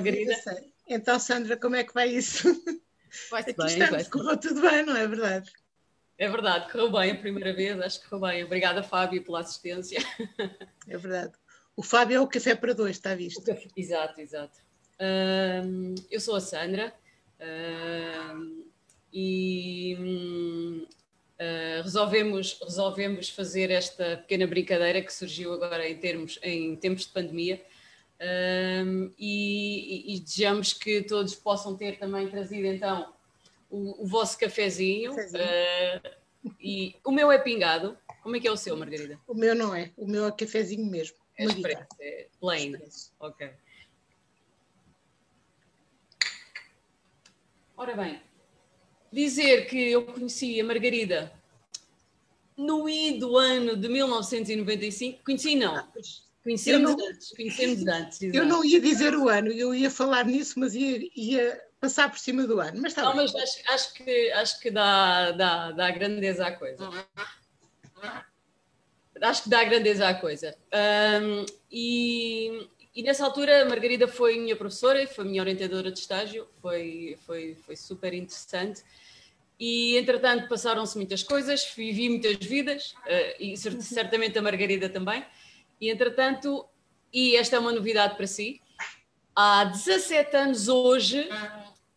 Margarida. Então, Sandra, como é que vai isso? Vai Aqui bem, estamos, vai correu tudo bem, não é verdade? É verdade, correu bem a primeira vez, acho que correu bem. Obrigada, Fábio, pela assistência. É verdade. O Fábio é o café para dois, está visto? Exato, exato. Eu sou a Sandra e uh, resolvemos, resolvemos fazer esta pequena brincadeira que surgiu agora em, termos, em tempos de pandemia. Um, e, e, desejamos que todos possam ter também trazido então o, o vosso cafezinho. Uh, e o meu é pingado. Como é que é o seu, Margarida? O meu não é. O meu é cafezinho mesmo. É expresso, é plain. Expresso. Ok. Ora bem, dizer que eu conheci a Margarida no I do ano de 1995. Conheci não. Ah, Conhecemos não, antes, conhecemos antes. Eu não ia dizer o ano, eu ia falar nisso, mas ia, ia passar por cima do ano. Mas está não, bem. mas acho, acho, que, acho que dá, dá, dá grandeza à coisa. Acho que dá grandeza à coisa. Um, e, e nessa altura a Margarida foi minha professora e foi minha orientadora de estágio, foi, foi, foi super interessante. E entretanto passaram-se muitas coisas, vivi muitas vidas, uh, e certamente a Margarida também. E entretanto, e esta é uma novidade para si, há 17 anos hoje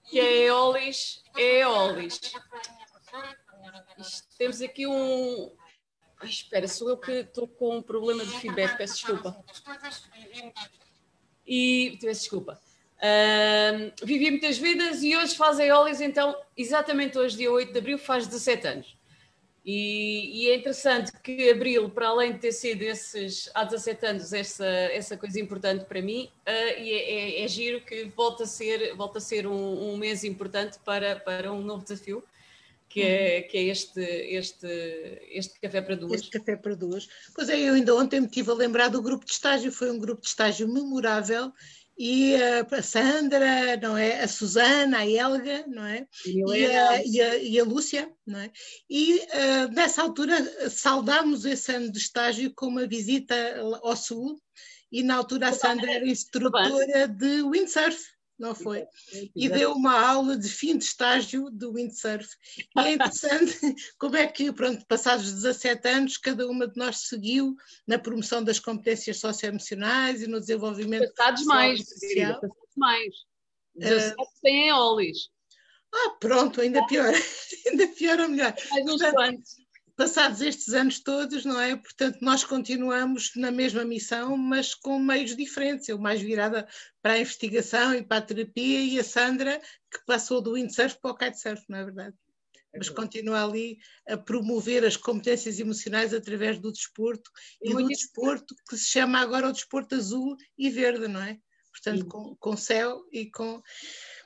que a Eolis é Eolis. Temos aqui um. Ai, espera, sou eu que estou com um problema de feedback, peço desculpa. E peço desculpa. Uh, vivi muitas vidas e hoje faz a Eolis, então, exatamente hoje, dia 8 de abril, faz 17 anos. E, e, é interessante que Abril, para além de ter sido esses, há 17 anos, essa, essa coisa importante para mim, uh, e é, é, é, giro que volta a ser, volta a ser um, um, mês importante para, para um novo desafio, que é, uhum. que é este, este, este Café para Duas. Este Café para Duas. Pois é, eu ainda ontem me estive a lembrar do grupo de estágio, foi um grupo de estágio memorável e a Sandra, não é? A Susana, a Helga, não é? E, a, e, a, e a, Lúcia, não é? E uh, nessa altura saudámos esse ano de estágio com uma visita ao Sul e na altura a Sandra era instrutora de windsurf não foi? E deu uma aula de fim de estágio do windsurf. E é interessante como é que, pronto, passados 17 anos, cada uma de nós seguiu na promoção das competências socioemocionais e no desenvolvimento passados mais, social. Passados mais. 17 uh, têm eólis. Ah, pronto, ainda pior. ainda pior ou melhor. Mais uns quantos passados estes anos todos, não é? Portanto, nós continuamos na mesma missão, mas com meios diferentes. Eu mais virada para a investigação e para a terapia, e a Sandra, que passou do windsurf para o kitesurf, não é verdade? É mas continua ali a promover as competências emocionais através do desporto e, e do desporto que se chama agora o desporto azul e verde, não é? Portanto, com, com céu e com.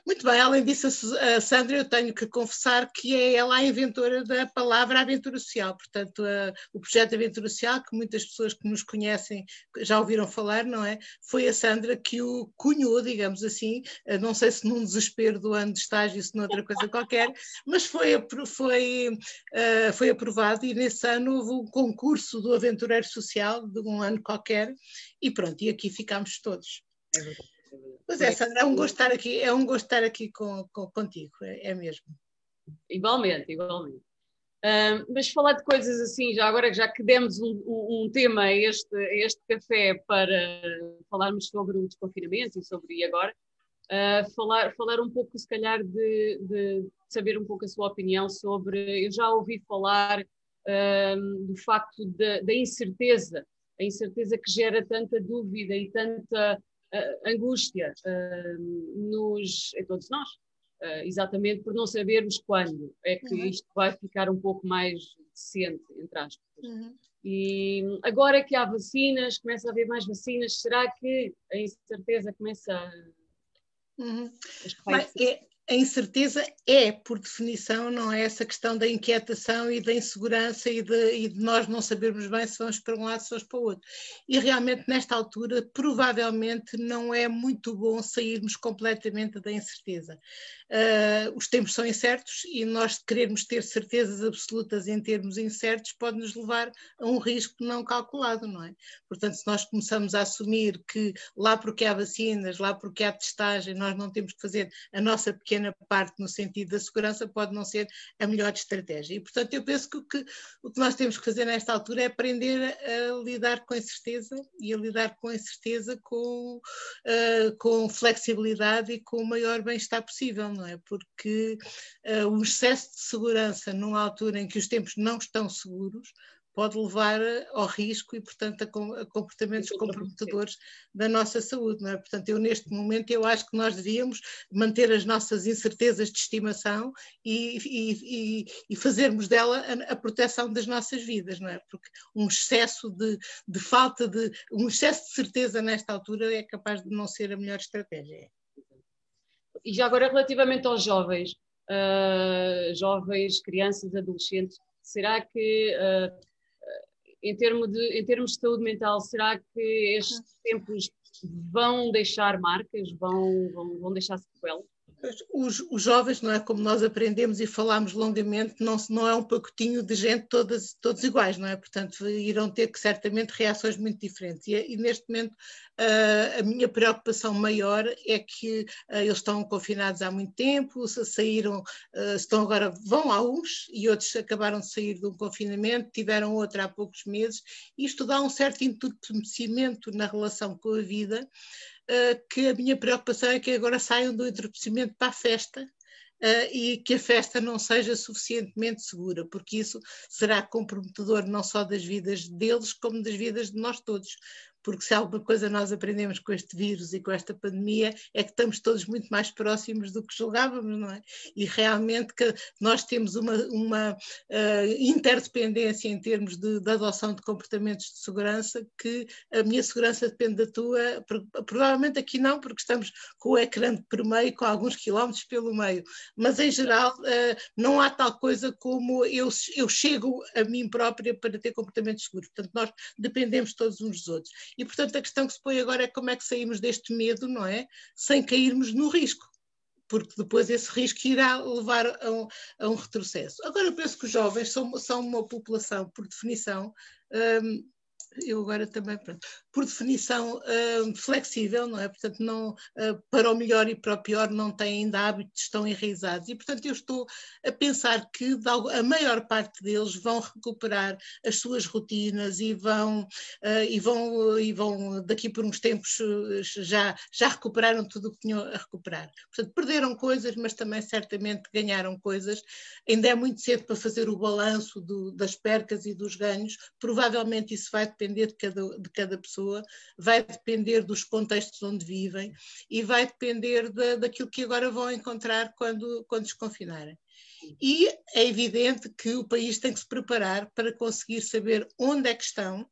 Muito bem, além disso, a Sandra, eu tenho que confessar que é ela a inventora da palavra aventura social. Portanto, a, o projeto Aventura Social, que muitas pessoas que nos conhecem já ouviram falar, não é? Foi a Sandra que o cunhou, digamos assim, não sei se num desespero do ano de estágio, se noutra coisa qualquer, mas foi, foi, uh, foi aprovado e nesse ano houve um concurso do Aventureiro Social, de um ano qualquer, e pronto, e aqui ficámos todos. É verdade. Pois é, Sandra, é um gosto estar aqui, é um gosto estar aqui com, com contigo, é, é, mesmo. Igualmente, igualmente. Um, mas falar de coisas assim, já agora já que demos um, um, tema a este, a este café para falarmos sobre o desconfinamento e sobre agora, uh, falar, falar um pouco, se calhar, de, de, saber um pouco a sua opinião sobre. Eu já ouvi falar do facto da incerteza, a incerteza que gera tanta dúvida e tanta uh, angústia uh, nos, em todos nós, uh, exatamente por não sabermos quando é que uhum. isto vai ficar um pouco mais decente, entre aspas. Uhum. E agora que há vacinas, começa a haver mais vacinas, será que a incerteza começa a. Uhum. Mas, é, a incerteza é, por definição, não é essa questão da inquietação e da insegurança e de, e de, nós não sabermos bem se vamos para um lado, se vamos para o outro. E realmente, nesta altura, provavelmente não é muito bom sairmos completamente da incerteza. Uh, os tempos são incertos e nós querermos ter certezas absolutas em termos incertos pode nos levar a um risco não calculado, não é? Portanto, se nós começamos a assumir que lá porque há vacinas, lá porque há testagem, nós não temos que fazer a nossa pequena pequena parte no sentido da segurança pode não ser a melhor estratégia. E, portanto, eu penso que o que, o que nós temos que fazer nesta altura é aprender a, lidar com a incerteza e a lidar com a incerteza com, uh, com flexibilidade e com o maior bem-estar possível, não é? Porque uh, o excesso de segurança numa altura em que os tempos não estão seguros pode levar ao risco e, portanto, a, comportamentos comprometedores da nossa saúde. Não é? Portanto, eu neste momento eu acho que nós devíamos manter as nossas incertezas de estimação e, e, e fazermos dela a, a, proteção das nossas vidas, não é? Porque um excesso de, de falta de um excesso de certeza nesta altura é capaz de não ser a melhor estratégia. E já agora relativamente aos jovens, uh, jovens, crianças, adolescentes, será que uh, em, termos de, em termos de saúde mental, será que estes tempos vão deixar marcas, vão, vão, vão deixar sequelas? Os, os, jovens, não é como nós aprendemos e falámos longamente, não, não é um pacotinho de gente todas, todos iguais, não é? Portanto, irão ter que certamente reações muito diferentes. E, e neste momento uh, a minha preocupação maior é que uh, eles estão confinados há muito tempo, saíram, uh, estão agora, vão a uns e outros acabaram de sair de um confinamento, tiveram outro há poucos meses. Isto dá um certo entorpecimento na relação com a vida uh, que a minha preocupação é que agora saiam do entorpecimento para a festa Uh, e que a festa não seja suficientemente segura, porque isso será comprometedor não só das vidas deles, como das vidas de nós todos porque se alguma coisa nós aprendemos com este vírus e com esta pandemia é que estamos todos muito mais próximos do que julgávamos, não é? E realmente que nós temos uma, uma uh, interdependência em termos de, de, adoção de comportamentos de segurança, que a minha segurança depende da tua, provavelmente aqui não, porque estamos com o ecrã por meio, com alguns quilómetros pelo meio, mas em geral uh, não há tal coisa como eu, eu chego a mim própria para ter comportamentos seguros, portanto nós dependemos todos uns dos outros. E, portanto, a questão que se põe agora é como é que saímos deste medo, não é? Sem cairmos no risco porque depois esse risco irá levar a um, a um, retrocesso. Agora, eu penso que os jovens são, são uma população, por definição, um, eu agora também, pronto, por definição uh, flexível, não é? Portanto, não, uh, para o melhor e para o pior não têm ainda hábitos tão enraizados. E, portanto, eu estou a pensar que a maior parte deles vão recuperar as suas rotinas e vão, uh, e vão, e vão daqui por uns tempos já, já recuperaram tudo o que tinham a recuperar. Portanto, perderam coisas, mas também certamente ganharam coisas. Ainda é muito cedo para fazer o balanço do, das percas e dos ganhos. Provavelmente isso vai depender de cada, de cada pessoa, vai depender dos contextos onde vivem e vai depender de, daquilo que agora vão encontrar quando, quando desconfinarem. E é evidente que o país tem que se preparar para conseguir saber onde é que estão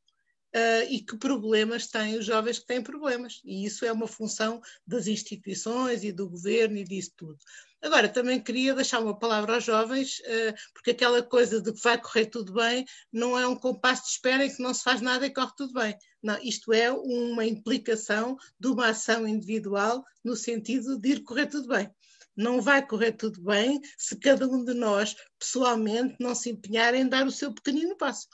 Uh, e que problemas têm os jovens que têm problemas. E isso é uma função das instituições e do governo e disso tudo. Agora, também queria deixar uma palavra aos jovens, eh, porque aquela coisa de que vai correr tudo bem não é um compasso de espera em que não se faz nada e corre tudo bem. Não, isto é uma implicação de uma ação individual no sentido de ir correr tudo bem. Não vai correr tudo bem se cada um de nós, pessoalmente, não se empenhar em dar o seu pequenino passo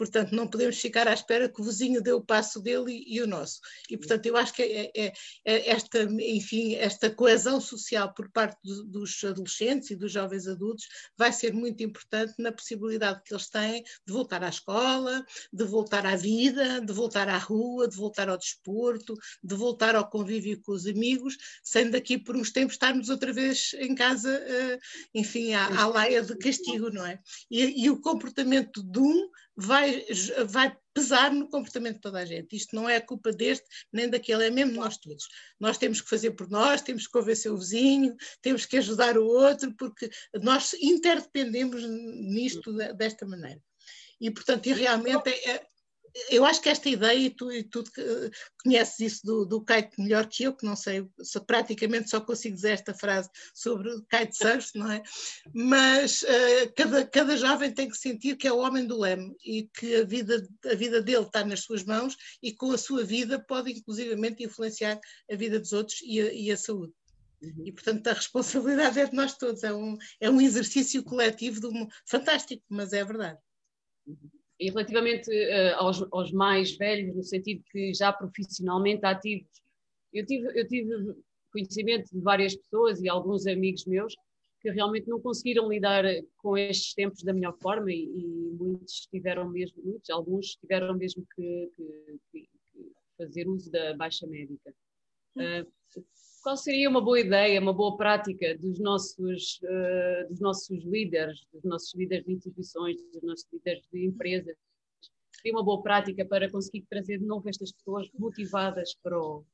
portanto não podemos ficar à espera que o vizinho dê o passo dele e, e o nosso. E portanto eu acho que é, é, é esta, enfim, esta coesão social por parte do, dos adolescentes e dos jovens adultos vai ser muito importante na possibilidade que eles têm de voltar à escola, de voltar à vida, de voltar à rua, de voltar ao desporto, de voltar ao convívio com os amigos, sem daqui por uns tempos estarmos outra vez em casa, eh, enfim, à, à laia de castigo, não é? E, e o comportamento de um vai, vai pesar no comportamento de toda a gente. Isto não é a culpa deste nem daquele, é mesmo nós todos. Nós temos que fazer por nós, temos que convencer o vizinho, temos que ajudar o outro, porque nós interdependemos nisto desta maneira. E, portanto, e realmente é, é eu acho que esta ideia, e tu, e tu conheces isso do, do kite melhor que eu, que não sei, só, praticamente só consigo dizer esta frase sobre o kitesurf, não é? Mas uh, cada, cada jovem tem que sentir que é o homem do leme e que a vida, a vida dele está nas suas mãos e com a sua vida pode inclusivamente influenciar a vida dos outros e a, e a saúde. Uhum. E, portanto, a responsabilidade é de nós todos. É um, é um exercício coletivo do, fantástico, mas é verdade. E relativamente uh, aos, aos, mais velhos, no sentido que já profissionalmente ativos, eu tive, eu tive conhecimento de várias pessoas e alguns amigos meus que realmente não conseguiram lidar com estes tempos da melhor forma e, e muitos tiveram mesmo, muitos, alguns tiveram mesmo que, que, que fazer uso da baixa médica. Uh, qual seria uma boa ideia, uma boa prática dos nossos, uh, dos nossos líderes, dos nossos líderes de instituições, dos nossos líderes de empresas? Seria uma boa prática para conseguir trazer de novo estas pessoas motivadas para o,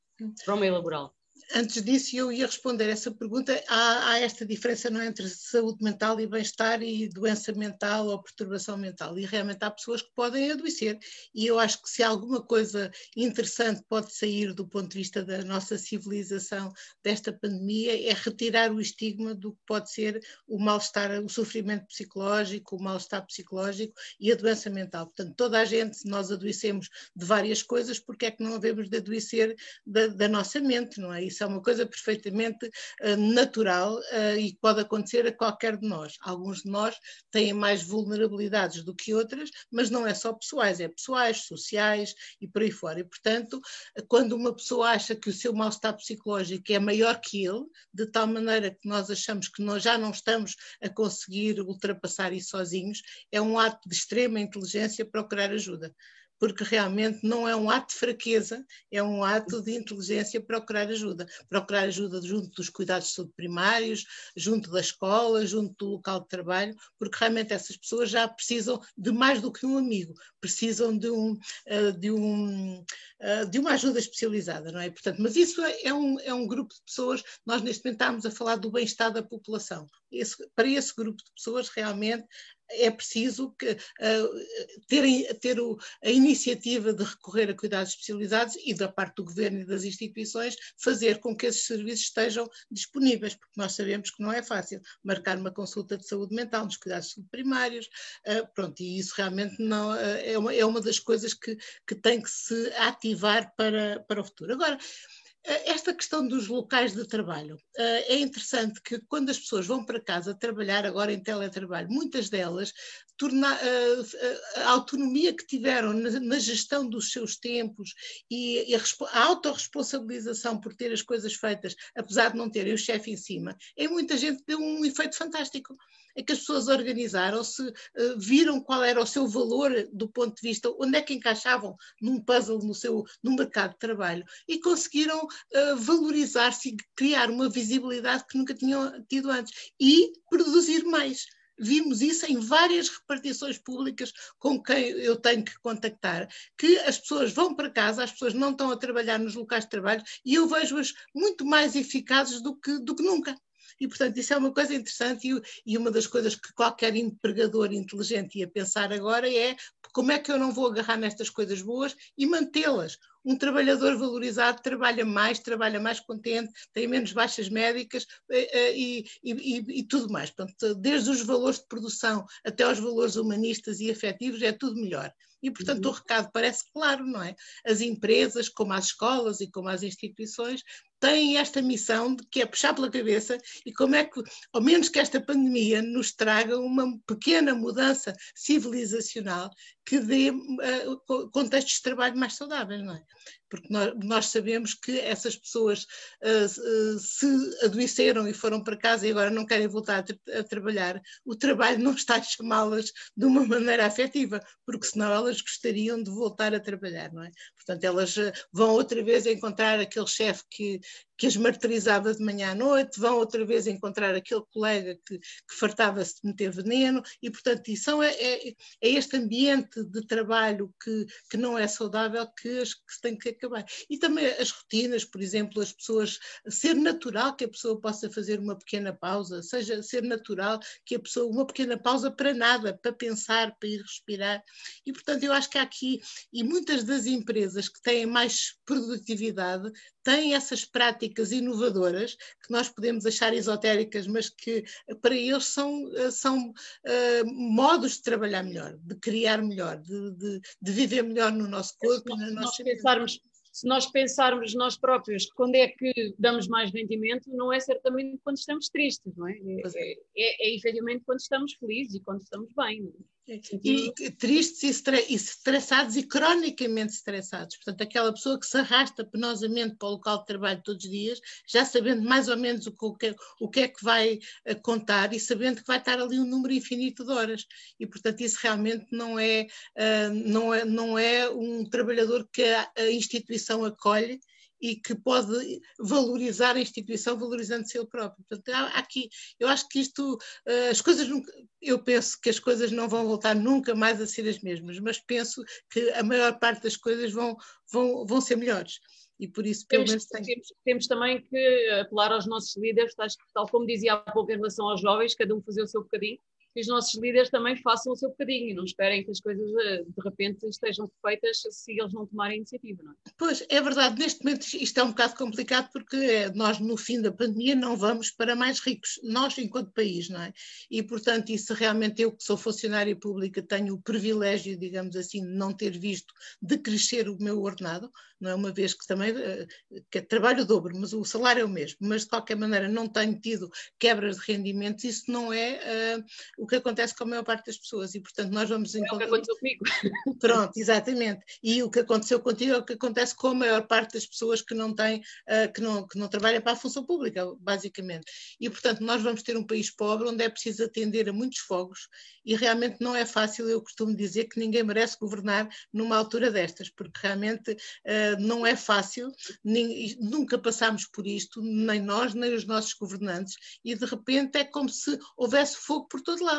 para o meio laboral? Antes disso, eu ia responder essa pergunta. Há, há, esta diferença não é, entre saúde mental e bem-estar e doença mental ou perturbação mental. E realmente há pessoas que podem adoecer. E eu acho que se alguma coisa interessante pode sair do ponto de vista da nossa civilização desta pandemia, é retirar o estigma do que pode ser o mal-estar, o sofrimento psicológico, o mal-estar psicológico e a doença mental. Portanto, toda a gente, nós adoecemos de várias coisas, porque é que não devemos de adoecer da, da nossa mente, não é? Isso é uma coisa perfeitamente uh, natural uh, e pode acontecer a qualquer de nós. Alguns de nós têm mais vulnerabilidades do que outras, mas não é só pessoais, é pessoais, sociais e por aí fora. E, portanto, quando uma pessoa acha que o seu mal-estar psicológico é maior que ele, de tal maneira que nós achamos que nós já não estamos a conseguir ultrapassar isso sozinhos, é um ato de extrema inteligência procurar ajuda porque realmente não é um ato de fraqueza, é um ato de inteligência procurar ajuda. Procurar ajuda junto dos cuidados de primários, junto da escola, junto do local de trabalho, porque realmente essas pessoas já precisam de mais do que um amigo, precisam de, um, eh, de, um, eh, de uma ajuda especializada, não é? Portanto, mas isso é um, é um grupo de pessoas, nós neste momento estamos a falar do bem-estar da população. Esse, para esse grupo de pessoas, realmente, é preciso que, uh, ter, ter o, a iniciativa de recorrer a cuidados especializados e da parte do governo e das instituições fazer com que esses serviços estejam disponíveis, porque nós sabemos que não é fácil marcar uma consulta de saúde mental nos cuidados primários, uh, pronto, e isso realmente não, uh, é, uma, é uma das coisas que, que tem que se ativar para, para o futuro. Agora, eh, esta questão dos locais de trabalho. Eh, é interessante que quando as pessoas vão para casa trabalhar agora em teletrabalho, muitas delas torna, eh, a autonomia que tiveram na, gestão dos seus tempos e a, autorresponsabilização por ter as coisas feitas, apesar de não terem o chefe em cima, em muita gente deu um efeito fantástico é que as pessoas organizaram-se, uh, viram qual era o seu valor do ponto de vista, onde é que encaixavam num puzzle no, seu, no mercado de trabalho e conseguiram uh, valorizar-se e criar uma visibilidade que nunca tinham tido antes e produzir mais vimos isso em várias repartições públicas com quem eu tenho que contactar, que as pessoas vão para casa, as pessoas não estão a trabalhar nos locais de trabalho e eu vejo-as muito mais eficazes do que, do que nunca. E, portanto, isso é uma coisa interessante e, e uma das coisas que qualquer empregador inteligente ia pensar agora é como é que eu não vou agarrar nestas coisas boas e mantê-las um trabalhador valorizado trabalha mais, trabalha mais contente, tem menos baixas médicas eh, eh, e, e, e, tudo mais. Portanto, desde os valores de produção até aos valores humanistas e afetivos, é tudo melhor. E, portanto, uhum. o recado parece claro, não é? As empresas, como as escolas e como as instituições, têm esta missão de que é puxar pela cabeça e como é que, ao menos que esta pandemia nos traga uma pequena mudança civilizacional que dê uh, contextos de trabalho mais saudáveis, não é? porque nós, sabemos que essas pessoas uh, uh, se adoeceram e foram para casa e agora não querem voltar a, a trabalhar, o trabalho não está a chamá-las de uma maneira afetiva, porque senão elas gostariam de voltar a trabalhar, não é? Portanto, elas vão outra vez encontrar aquele chefe que, que as martirizava de manhã à noite, vão outra vez encontrar aquele colega que, que fartava-se de meter veneno, e portanto isso é, é, é, este ambiente de trabalho que, que não é saudável que, as, que tem que acabar. E também as rotinas, por exemplo, as pessoas, ser natural que a pessoa possa fazer uma pequena pausa, seja ser natural que a pessoa, uma pequena pausa para nada, para pensar, para ir respirar, e portanto eu acho que há aqui, e muitas das empresas que têm mais produtividade têm essas práticas inovadoras que nós podemos achar esotéricas, mas que para eles são, são uh, modos de trabalhar melhor, de criar melhor, de, de, de viver melhor no nosso corpo. Se nós, nós pensarmos, se nós pensarmos nós próprios quando é que damos mais rendimento, não é certamente quando estamos tristes, não é? É, é. é, é efetivamente quando estamos felizes e quando estamos bem. Não é? E tristes e, estressados e cronicamente estressados. Portanto, aquela pessoa que se arrasta penosamente para o local de trabalho todos os dias, já sabendo mais ou menos o que, o que é que vai eh, contar e sabendo que vai estar ali um número infinito de horas. E, portanto, isso realmente não é, uh, não é, não é um trabalhador que a, a instituição acolhe e que pode valorizar a instituição valorizando-se ele próprio. Portanto, há, aqui, eu acho que isto, eh, as coisas nunca, eu penso que as coisas não vão voltar nunca mais a ser as mesmas, mas penso que a maior parte das coisas vão, vão, vão ser melhores. E por isso, pelo temos, menos, temos, temos, também que apelar aos nossos líderes, tal como dizia há pouco em relação aos jovens, cada um fazer o seu bocadinho, que os nossos líderes também façam o seu bocadinho e não esperem que as coisas eh, de repente estejam feitas se eles não tomarem iniciativa, não é? Pois, é verdade, neste momento isto é um bocado complicado porque eh, nós no fim da pandemia não vamos para mais ricos, nós enquanto país, não é? E portanto isso realmente eu que sou funcionária pública tenho o privilégio, digamos assim, de não ter visto de crescer o meu ordenado, não é uma vez que também eh, que trabalho o dobro, mas o salário é o mesmo, mas de qualquer maneira não tenho tido quebras de rendimentos, isso não é uh, o que acontece com a maior parte das pessoas e, portanto, nós vamos encontrar. É o que aconteceu comigo. Pronto, exatamente. E o que aconteceu contigo é o que acontece com a maior parte das pessoas que não têm, uh, que, não, que não trabalham para a função pública, basicamente. E, portanto, nós vamos ter um país pobre onde é preciso atender a muitos fogos e realmente não é fácil. Eu costumo dizer que ninguém merece governar numa altura destas, porque realmente uh, não é fácil, nem, nunca passámos por isto, nem nós, nem os nossos governantes, e de repente é como se houvesse fogo por todo lado.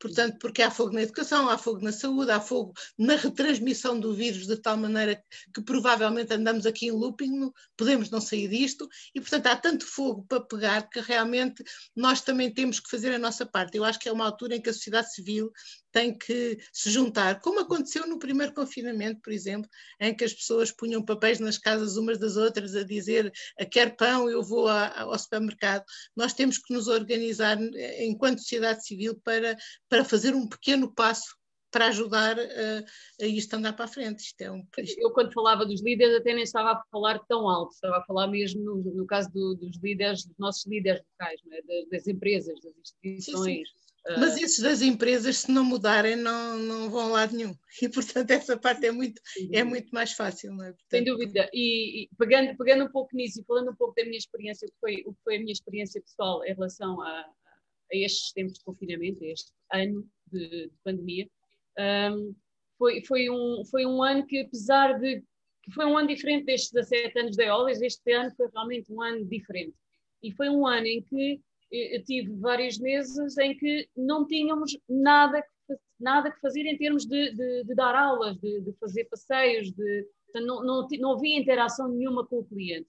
Portanto, porque há fogo na educação, há fogo na saúde, há fogo na retransmissão do vírus, de tal maneira que provavelmente andamos aqui em looping, podemos não sair disto, e portanto há tanto fogo para pegar que realmente nós também temos que fazer a nossa parte. Eu acho que é uma altura em que a sociedade civil tem que se juntar, como aconteceu no primeiro confinamento, por exemplo, em que as pessoas punham papéis nas casas umas das outras a dizer quer pão, eu vou ao supermercado. Nós temos que nos organizar eh, enquanto sociedade civil para, para fazer um pequeno passo para ajudar a, a isto andar para a frente. Isto é um. Eu, quando falava dos líderes, até nem estava a falar tão alto, estava a falar mesmo no, no caso do, dos líderes, dos nossos líderes locais, é? das, das, empresas, das instituições. Sim, sim mas esses das empresas, se não mudarem, não, não vão a lado nenhum. E, portanto, essa parte é muito, é muito mais fácil, não é? Portanto, Sem dúvida. E, e, pegando, pegando um pouco nisso e falando um pouco da minha experiência, o que foi, o que foi a minha experiência pessoal em relação a, a estes tempos de confinamento, a este ano de, de pandemia, um, foi, foi, um, foi um ano que, apesar de que foi um ano diferente destes 17 anos da Eolis, este ano foi realmente um ano diferente. E foi um ano em que eu tive vários meses em que não tínhamos nada que, nada que fazer em termos de, de, de dar aulas, de, de, fazer passeios, de, não, não, não havia interação nenhuma com o cliente.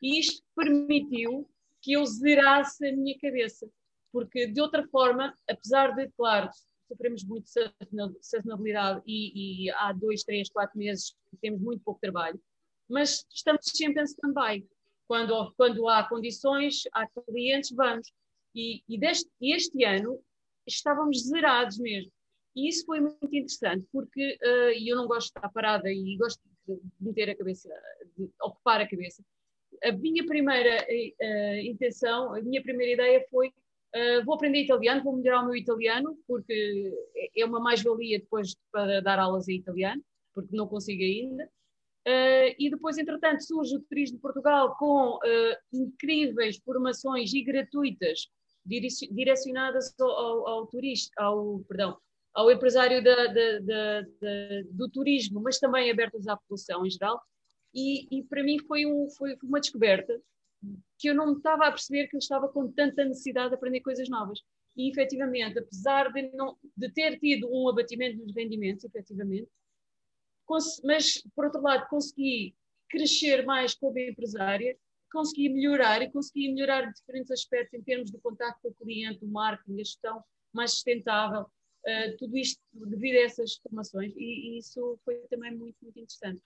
E isto permitiu que eu zerasse a minha cabeça, porque de outra forma, apesar de, claro, sofremos muito sazonabilidade e, e há dois, três, quatro meses temos muito pouco trabalho, mas estamos sempre em stand-by. Quando, quando há condições, há clientes, vamos. E, e deste, este ano estávamos zerados mesmo. E isso foi muito interessante, porque uh, eu não gosto de estar parada e gosto de meter a cabeça, de ocupar a cabeça. A minha primeira uh, intenção, a minha primeira ideia foi uh, vou aprender italiano, vou melhorar o meu italiano, porque é uma mais-valia depois para dar aulas em italiano, porque não consigo ainda. Uh, e depois, entretanto, surge o Turismo de Portugal com uh, incríveis formações e gratuitas direcionadas ao, ao, ao, turista, ao, perdão, ao empresário da, da, da, do turismo, mas também abertas à população em geral. E, e para mim foi, um, foi uma descoberta que eu não me estava a perceber que eu estava com tanta necessidade de aprender coisas novas. E efetivamente, apesar de, não, de ter tido um abatimento nos rendimentos, efetivamente, mas por outro lado consegui crescer mais como empresária, consegui melhorar e consegui melhorar diferentes aspectos em termos de contato com o cliente, o marketing, a gestão mais sustentável, uh, tudo isto devido a essas formações e, e isso foi também muito, muito interessante.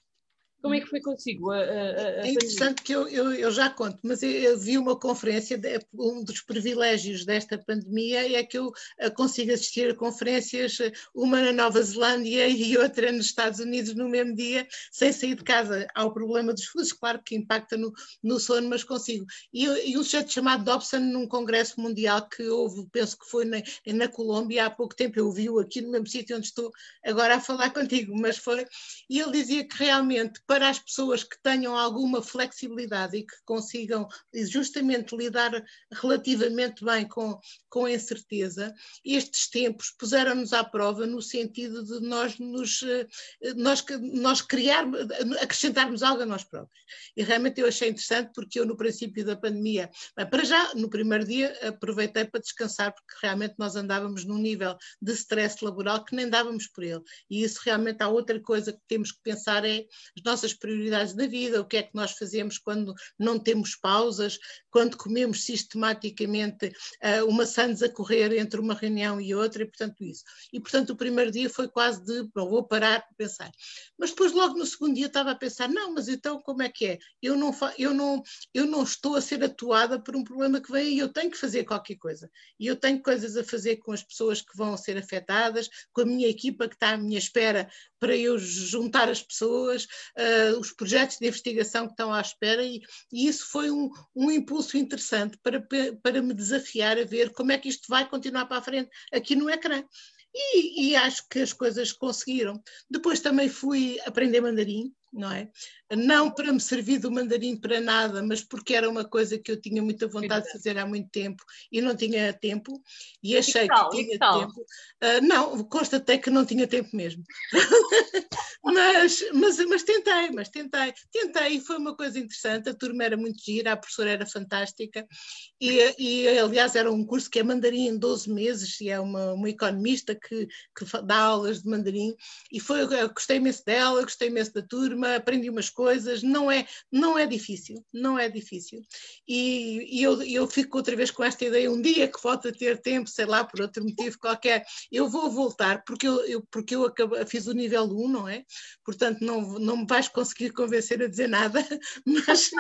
Como é que foi consigo? A, a, a é interessante que eu, eu, eu, já conto, mas eu, eu, vi uma conferência, de, um dos privilégios desta pandemia é que eu eh, consigo assistir a conferências, eh, uma na Nova Zelândia e outra nos Estados Unidos no mesmo dia, sem sair de casa. Há o problema dos fusos, claro que impacta no, no sono, mas consigo. E, e um sujeito chamado Dobson, num congresso mundial que houve, penso que foi na, na Colômbia há pouco tempo, eu vi-o aqui no mesmo sítio onde estou agora a falar contigo, mas foi, e ele dizia que realmente para as pessoas que tenham alguma flexibilidade e que consigam justamente lidar relativamente bem com, com a incerteza, estes tempos puseram-nos à prova no sentido de nós nos eh, nós, nós criar, acrescentarmos algo a nós próprios. E realmente eu achei interessante porque eu no princípio da pandemia, para já no primeiro dia aproveitei para descansar porque realmente nós andávamos num nível de stress laboral que nem dávamos por ele. E isso realmente há outra coisa que temos que pensar é as nossas nossas prioridades da vida, o que é que nós fazemos quando não temos pausas, quando comemos sistematicamente uh, uma sandes a correr entre uma reunião e outra, e portanto isso. E portanto o primeiro dia foi quase de, bom, vou parar para pensar. Mas depois logo no segundo dia estava a pensar, não, mas então como é que é? Eu não, eu não, eu não estou a ser atuada por um problema que vem e eu tenho que fazer qualquer coisa. E eu tenho coisas a fazer com as pessoas que vão ser afetadas, com a minha equipa que está à minha espera para eu juntar as pessoas, uh, os projetos de investigação que estão à espera, e, e isso foi um, um, impulso interessante para, para me desafiar a ver como é que isto vai continuar para a frente aqui no ecrã. E, e acho que as coisas conseguiram. Depois também fui aprender mandarim, não é? Não para me servir do mandarim para nada, mas porque era uma coisa que eu tinha muita vontade de fazer há muito tempo e não tinha tempo, e achei e que tinha tempo. Uh, não, constatei que não tinha tempo mesmo. mas, mas, mas tentei, mas tentei, tentei, e foi uma coisa interessante. A turma era muito gira, a professora era fantástica, e, e aliás era um curso que é mandarim em 12 meses, e é uma, uma economista que, que dá aulas de mandarim, e foi, gostei imenso dela, gostei imenso da turma turma, aprendi umas coisas, não é, não é difícil, não é difícil. E, e eu, eu fico outra vez com esta ideia, um dia que volta a ter tempo, sei lá, por outro motivo qualquer, eu vou voltar, porque eu, eu porque eu acabo, fiz o nível 1, não é? Portanto, não, não me vais conseguir convencer a dizer nada, mas,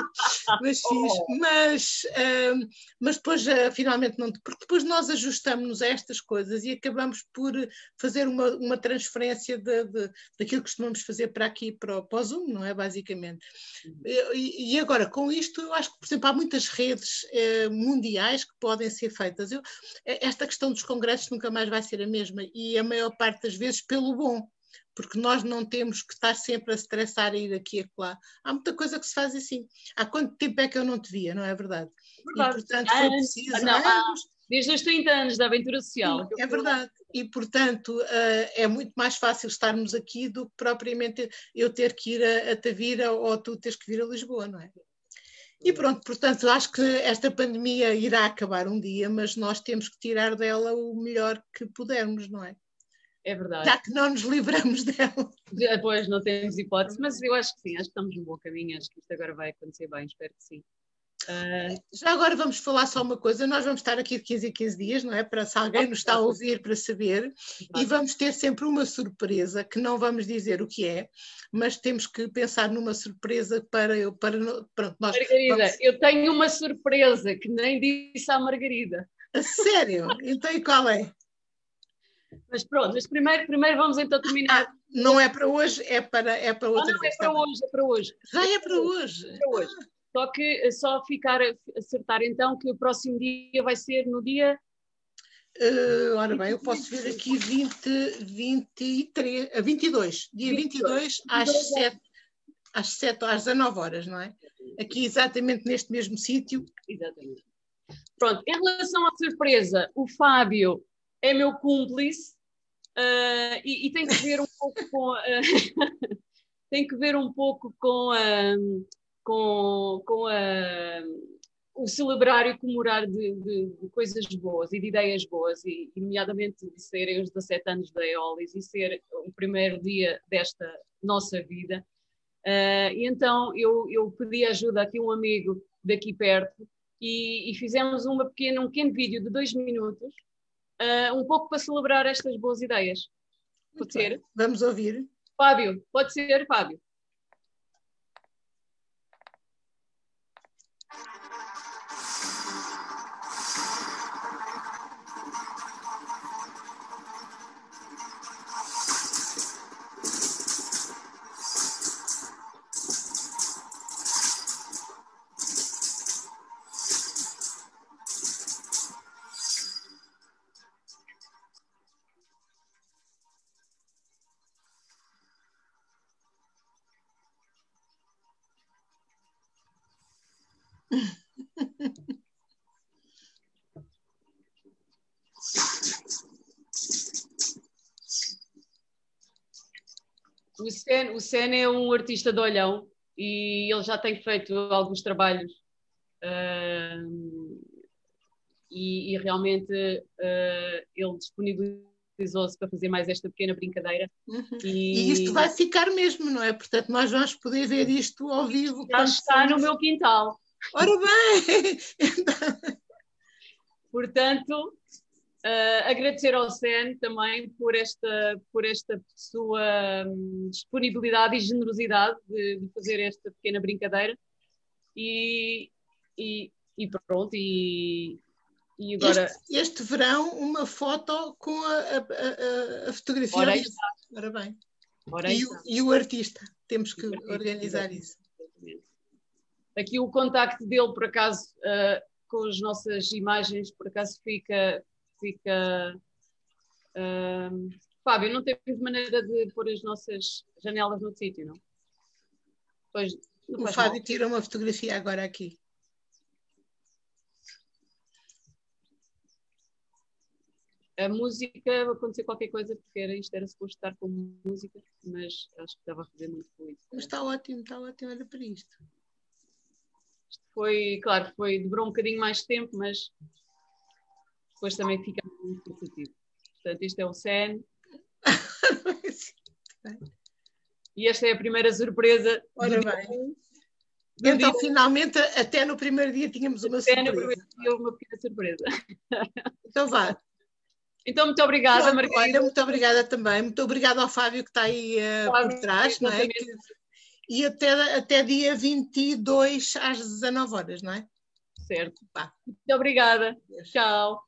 mas fiz. Oh. Mas, uh, mas depois, uh, finalmente, não. Porque depois nós ajustamos-nos a estas coisas e acabamos por fazer uma, uma transferência de, de, daquilo que costumamos fazer para aqui, para, para Zoom, não é? Basicamente. Uhum. E, e, agora, com isto, eu acho que, por exemplo, há muitas redes eh, mundiais que podem ser feitas. Eu, eh, esta questão dos congressos nunca mais vai ser a mesma, e a maior parte das vezes pelo bom porque nós não temos que estar sempre a estressar a ir aqui e lá. Há muita coisa que se faz assim. Há quanto tempo é que eu não te via, não é verdade? verdade. E, portanto, foi preciso não, anos. Desde os 30 anos da aventura social. Sim, é verdade. E, portanto, uh, é muito mais fácil estarmos aqui do que propriamente eu ter que ir a, a Tavira ou tu teres que vir a Lisboa, não é? E pronto, portanto, acho que esta pandemia irá acabar um dia, mas nós temos que tirar dela o melhor que pudermos, não é? É verdade. Já que não nos livramos dela. Depois não temos hipótese, mas eu acho que sim, acho que estamos no bom caminho, acho que isto agora vai acontecer bem, espero que sim. Uh, já agora vamos falar só uma coisa, nós vamos estar aqui de 15 em 15 dias, não é? Para se alguém nos está a ouvir para saber, e vamos ter sempre uma surpresa que não vamos dizer o que é, mas temos que pensar numa surpresa para eu, para nós. Margarida, vamos... eu tenho uma surpresa que nem disse à Margarida. A sério? Então e qual é? Mas pronto, mas primeiro, primeiro vamos então terminar. Ah, não é para hoje, é para, é para outra ah, não, é para hoje, é para hoje. Já é para hoje. É para hoje. Só que eh, só ficar a acertar então que o próximo dia vai ser no dia. Uh, ora bem, eu posso ver aqui 20, 23, 22, dia 22, 22 às 7, às 7 às 19 horas, não é? Aqui exatamente neste mesmo sítio. Exatamente. Pronto, em relação à surpresa, o Fábio é meu cúmplice uh, e, e, tem que ver um pouco com. Uh, tem que ver um pouco com a, com, com a, o celebrar e comemorar de, de, de, coisas boas e de ideias boas, e, nomeadamente de serem os 17 anos da Eolis e ser o primeiro dia desta nossa vida. Uh, e então eu, eu pedi ajuda aqui a um amigo daqui perto e, e, fizemos uma pequena, um pequeno vídeo de dois minutos, uh, um pouco para celebrar estas boas ideias. Pode ser? Vamos ouvir. Fábio, pode ser, Fábio. Sen, o Sen é um artista de olhão e ele já tem feito alguns trabalhos uh, e, e, realmente uh, ele disponibilizou-se para fazer mais esta pequena brincadeira. Uhum. E... e... isto vai ficar mesmo, não é? Portanto, nós vamos poder ver isto ao vivo. Já está no meu quintal. Ora bem! Portanto, Uh, agradecer ao CEN também por esta, por esta sua um, disponibilidade e generosidade de, de, fazer esta pequena brincadeira. E, e, e pronto, e, e agora. Este, este, verão, uma foto com a, a, a, a fotografia. Ora, Ora bem. Ora e, o, e, o, artista, temos que organizar isso. Aqui o contacto dele, por acaso, uh, com as nossas imagens, por acaso fica, fica. Uh, Fábio, não temos maneira de pôr as nossas janelas no sítio, não? Pois, não o Fábio mal. tira uma fotografia agora aqui. A música, vai acontecer qualquer coisa, porque era, isto era suposto estar com música, mas acho que estava a fazer muito fluido. Mas está ótimo, está ótimo, olha para isto. Isto foi, claro, foi, demorou um bocadinho mais tempo, mas depois também fica muito cansativo. Portanto, isto é o SEN. e esta é a primeira surpresa. Ora bem. Então, dia. finalmente, até no primeiro dia tínhamos uma até surpresa. Até no primeiro dia uma pequena surpresa. Então vá. Então, muito obrigada, Pronto, Margarida. Olha, muito obrigada também. Muito obrigada ao Fábio que está aí uh, por trás, não é? Que, e até, até dia 22 às 19 horas, não é? Certo. Muito obrigada. Tchau.